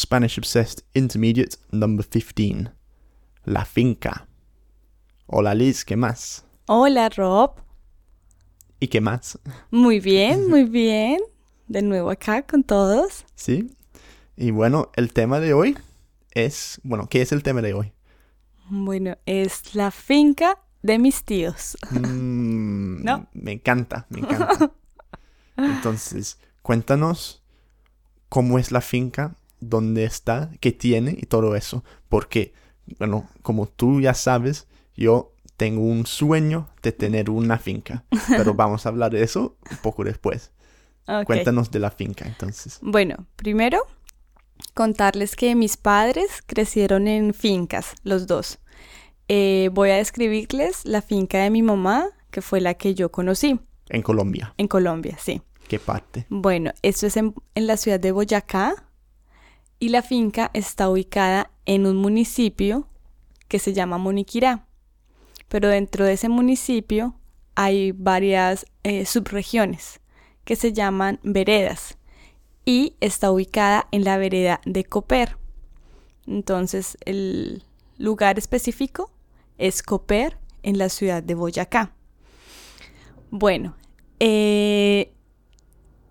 Spanish Obsessed Intermediate number 15. La finca. Hola Liz, ¿qué más? Hola Rob. ¿Y qué más? Muy bien, muy bien. De nuevo acá con todos. Sí. Y bueno, el tema de hoy es, bueno, ¿qué es el tema de hoy? Bueno, es la finca de mis tíos. Mm, ¿No? Me encanta, me encanta. Entonces, cuéntanos cómo es la finca, dónde está, qué tiene y todo eso. Porque, bueno, como tú ya sabes, yo tengo un sueño de tener una finca. Pero vamos a hablar de eso un poco después. Cuéntanos de la finca, entonces. Bueno, primero contarles que mis padres crecieron en fincas, los dos. Eh, voy a describirles la finca de mi mamá, que fue la que yo conocí En Colombia. en Colombia, sí. ¿Qué parte? Bueno, esto es en, en la ciudad de Boyacá y la finca está ubicada en un municipio que se llama Moniquirá. Pero dentro de ese municipio hay varias eh, subregiones que se llaman veredas y está ubicada en la vereda de Coper. Entonces el lugar específico es Coper en la ciudad de Boyacá. Bueno, eh,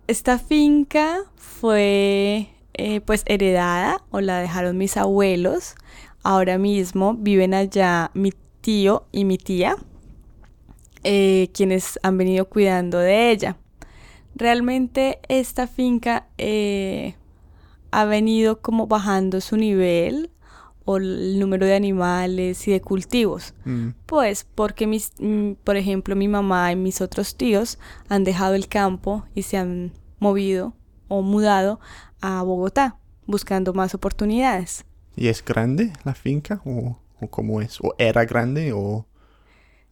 esta finca fue eh, pues heredada o la dejaron mis abuelos. Ahora mismo viven allá mi tío y mi tía, eh, quienes han venido cuidando de ella. Realmente esta finca eh, ha venido como bajando su nivel o el número de animales y de cultivos. Mm, Pues porque mis, mm, por ejemplo, mi mamá y mis otros tíos han dejado el campo y se han movido o mudado a Bogotá buscando más oportunidades. ¿Y es grande la finca? ¿O, o cómo es? ¿O era grande? ¿O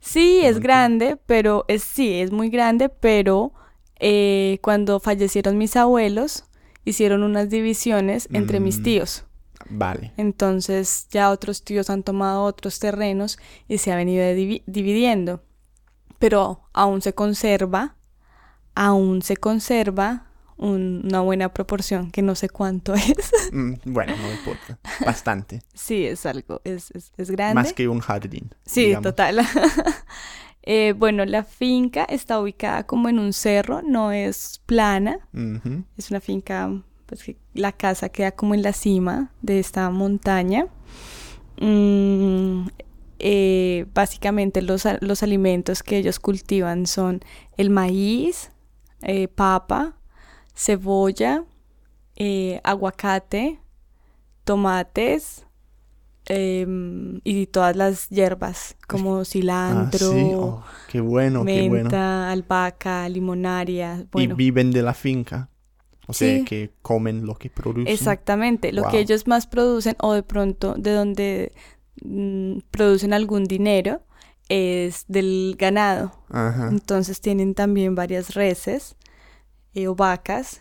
Sí, es grande, pero es sí, es muy grande, pero eh, cuando fallecieron mis abuelos hicieron unas divisiones entre mis Mm. tíos. Vale. Entonces ya otros tíos han tomado otros terrenos y se ha venido divi- dividiendo. Pero aún se conserva, aún se conserva un- una buena proporción, que no sé cuánto es. Mm, bueno, no importa. Bastante. sí, es algo, es, es, es grande. Más que un jardín. Sí, digamos. total. Eh, bueno, la finca está ubicada como en un cerro, no es plana, es una finca, pues que la casa queda como en la cima de esta montaña. Mm, eh, básicamente los, los alimentos que ellos cultivan son el maíz, eh, papa, cebolla, eh, aguacate, tomates em, y todas las hierbas como Ah, cilantro, sí. Oh, qué bueno, qué bueno. menta, albahaca, limonaria. Y viven de la finca. O sea, que comen lo que producen. Exactamente, lo Wow. que ellos más producen o de pronto de donde mm, producen algún dinero es del ganado. Ajá. Entonces tienen también varias reses eh, o vacas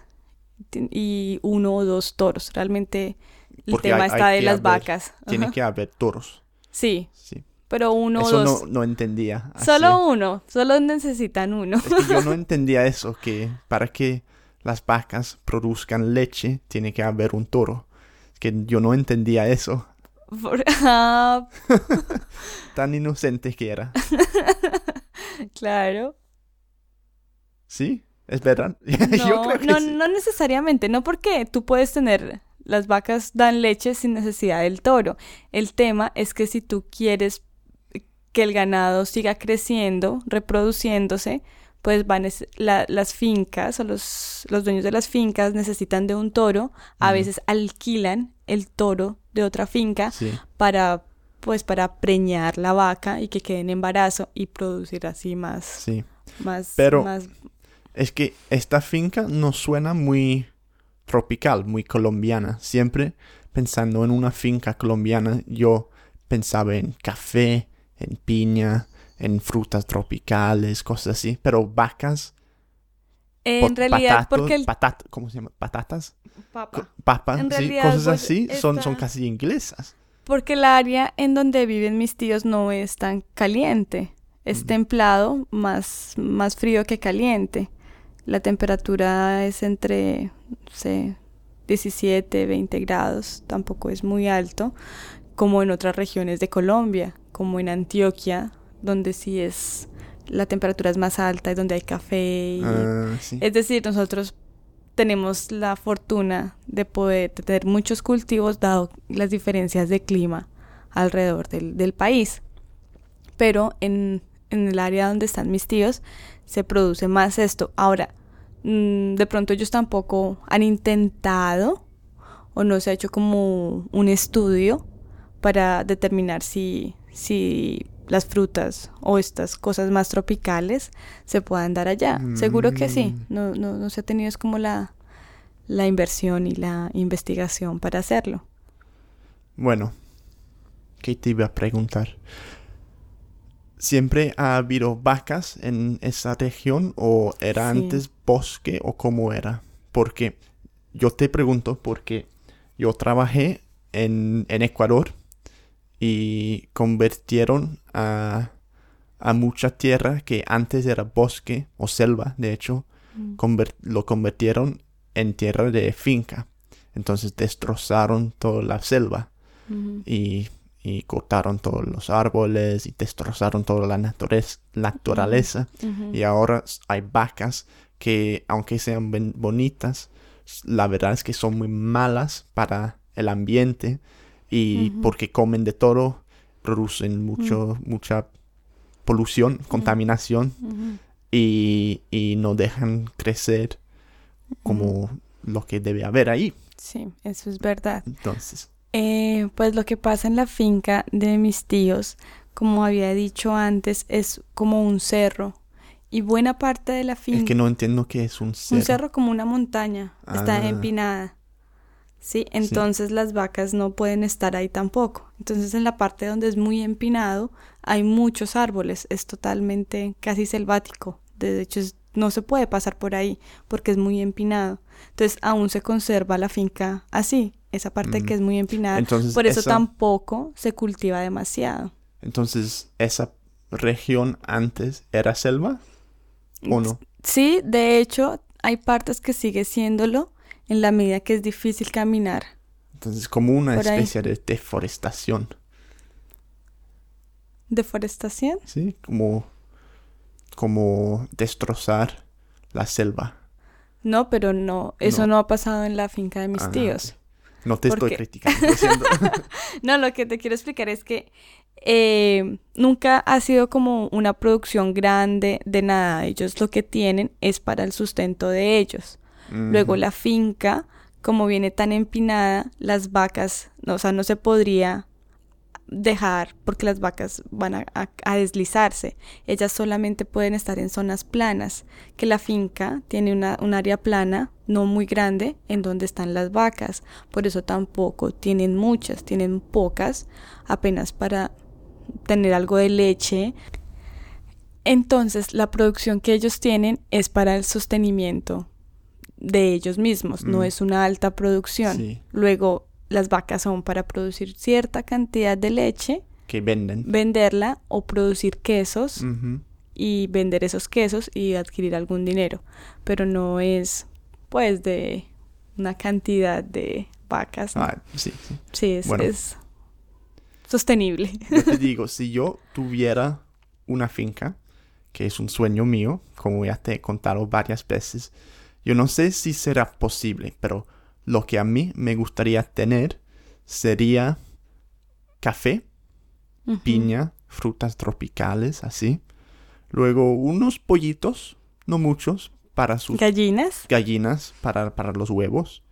y uno o dos toros. Realmente el Porque tema hay- está hay de las haber- vacas. Tiene Ajá. que haber toros. Sí, Sí. pero uno o Eso dos. no, no entendía. así. Solo uno, solo necesitan uno. Es que yo no entendía eso, que para que las vacas produzcan leche tiene que haber un toro. Es que yo no entendía eso. Por- Ah, Tan inocente que era. claro. ¿Sí? ¿Es verdad? No, yo creo que no, sí. no necesariamente, no porque tú puedes tener, las vacas dan leche sin necesidad del toro. El tema es que si tú quieres que el ganado siga creciendo, reproduciéndose, pues van la- las fincas o los, los dueños de las fincas necesitan de un toro, a veces alquilan el toro de otra finca Sí. para pues para preñar la vaca y que quede en embarazo y producir así más, Sí. más, Pero- más Es que esta finca no suena muy tropical, muy colombiana. Siempre pensando en una finca colombiana, yo pensaba en café, en piña, en frutas tropicales, cosas así. Pero vacas, En po- realidad, patatos- porque el patat- ¿cómo se llama? Patatas, papa. En sí, realidad, cosas voy- así son, son casi inglesas. Porque el área en donde viven mis tíos no es tan caliente. Es templado, más, más frío que caliente. La temperatura es entre, no sé, 17, 20 grados, tampoco es muy alto, como en otras regiones de Colombia, como en Antioquia, donde sí es la temperatura es más alta y donde hay café. Ah, sí. Es decir, nosotros tenemos la fortuna de poder tener muchos cultivos dado las diferencias de clima alrededor del, del país. Pero en, en el área donde están mis tíos se produce más esto. Ahora, mm, de pronto ellos tampoco han intentado o no se ha hecho como un estudio para determinar si, si las frutas o estas cosas más tropicales se puedan dar allá. Seguro que sí. Mm. No, no, no se ha tenido es como la, la inversión y la investigación para hacerlo. Bueno, ¿qué te iba a preguntar? ¿Siempre ha habido vacas en esa región o era Sí. antes bosque o cómo era? Porque yo te pregunto porque yo trabajé en, en Ecuador y convirtieron a, a mucha tierra que antes era bosque o selva, de hecho, conver- lo convirtieron en tierra de finca. Entonces destrozaron toda la selva y, y cortaron todos los árboles y destrozaron toda la naturaleza. Y ahora hay vacas que, aunque sean bonitas, la verdad es que son muy malas para el ambiente y porque comen de todo, producen mucho, mucha polución, contaminación y, y no dejan crecer como lo que debe haber ahí. Sí, eso es verdad. Entonces, Eh, pues lo que pasa en la finca de mis tíos, como había dicho antes, es como un cerro. Y buena parte de la finca... es que no entiendo qué es un cerro. Un cerro como una montaña, está Ah. empinada. ¿Sí? Entonces las vacas no pueden estar ahí tampoco. Entonces en la parte donde es muy empinado hay muchos árboles, es totalmente casi selvático. De hecho es- no se puede pasar por ahí porque es muy empinado. Entonces aún se conserva la finca así, esa parte Mm. que es muy empinada. Entonces, por eso esa- tampoco se cultiva demasiado. Entonces, ¿esa región antes era selva o no? Sí, de hecho hay partes que sigue siéndolo en la medida que es difícil caminar. Entonces, como una Por ahí. especie de deforestación, ¿Deforestación? ¿sí? Como, como destrozar la selva. No, pero no, eso No. no, ha pasado en la finca de mis Ah, tíos. No te ¿Por estoy criticando, lo. No, lo que te quiero explicar es que eh, nunca ha sido como una producción grande de nada. Ellos lo que tienen es para el sustento de ellos. Luego la finca, como viene tan empinada, las vacas, no, o sea, no se podría dejar porque las vacas van a, a- a deslizarse. Ellas solamente pueden estar en zonas planas, que la finca tiene una, un área plana, no muy grande, en donde están las vacas. Por eso tampoco tienen muchas, tienen pocas, apenas para tener algo de leche. Entonces, la producción que ellos tienen es para el sostenimiento de ellos mismos, no Mm. es una alta producción. Sí, Luego, las vacas son para producir cierta cantidad de leche, que venden. venderla o producir quesos y vender esos quesos y adquirir algún dinero. Pero no es, pues, de una cantidad de vacas. ¿no? Ah, sí, sí. sí, es, bueno. es sostenible. Yo te digo, si yo tuviera una finca, que es un sueño mío, como ya te he contado varias veces, yo no sé si será posible, pero lo que a mí me gustaría tener sería café, piña, frutas tropicales, así. Luego unos pollitos, no muchos, para sus Gallinas. gallinas, para, para los huevos.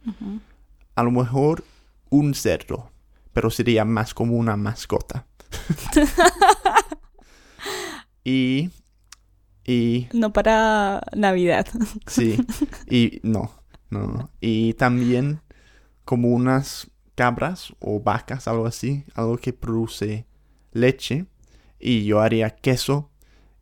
A lo mejor un cerdo, pero sería más como una mascota. y, y, No para Navidad. sí, y no, no. Y también como unas cabras o vacas, algo así, algo que produce leche. Y yo haría queso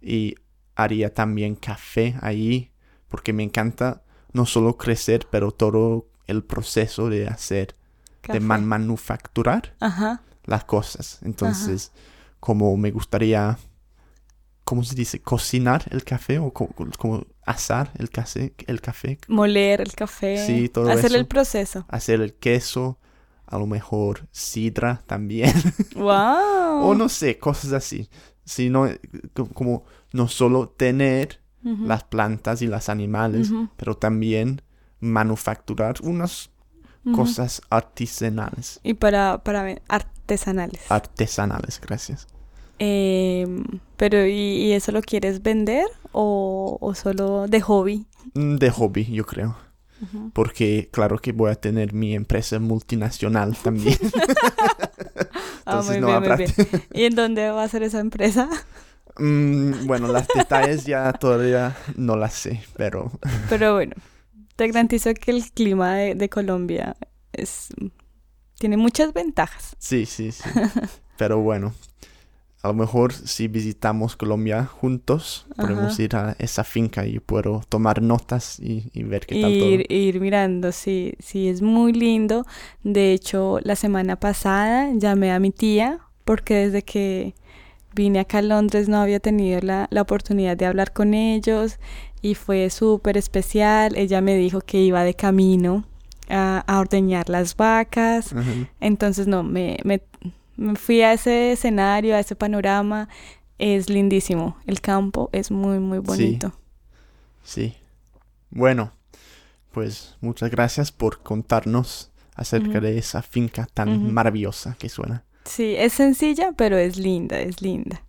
y haría también café ahí, porque me encanta no solo crecer, pero todo el proceso de hacer, Café. de man- manufacturar Ajá. las cosas. Entonces, como me gustaría, ¿cómo se dice? ¿Cocinar el café o co- como, asar el café, el café, Moler el café. Sí, todo Hacer eso. el proceso. hacer el queso, a lo mejor sidra también, ¡Wow! o no sé, cosas así. Sino co- como no solo tener Ujú, las plantas y los animales, ujú, pero también manufacturar unas ujú. cosas artesanales. Y para, para artesanales. Artesanales, gracias. Em, pero, ¿y, y eso lo quieres vender o, o solo de hobby? Mm, De hobby, yo creo. Porque claro que voy a tener mi empresa multinacional también. Ah, Entonces muy no bien, habrá bien. ¿Y en dónde va a ser esa empresa? Mm, bueno, las detalles ya todavía no las sé, pero Pero bueno, te garantizo que el clima de, de Colombia es, tiene muchas ventajas. sí, sí, sí. Pero bueno, a lo mejor si visitamos Colombia juntos, podemos ir a esa finca y puedo tomar notas y, y ver qué tal Ir, todo. ir mirando, sí, sí, es muy lindo. De hecho, la semana pasada llamé a mi tía porque desde que vine acá a Londres no había tenido la, la oportunidad de hablar con ellos y fue súper especial. Ella me dijo que iba de camino a, a ordeñar las vacas. Ajá. Entonces, no, me, me, me fui a ese escenario, a ese panorama. Es lindísimo. El campo es muy, muy bonito. Sí. Bueno, pues muchas gracias por contarnos acerca de esa finca tan maravillosa que suena. Sí, es sencilla, pero es linda, es linda.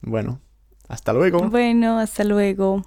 Bueno, hasta luego. Bueno, hasta luego.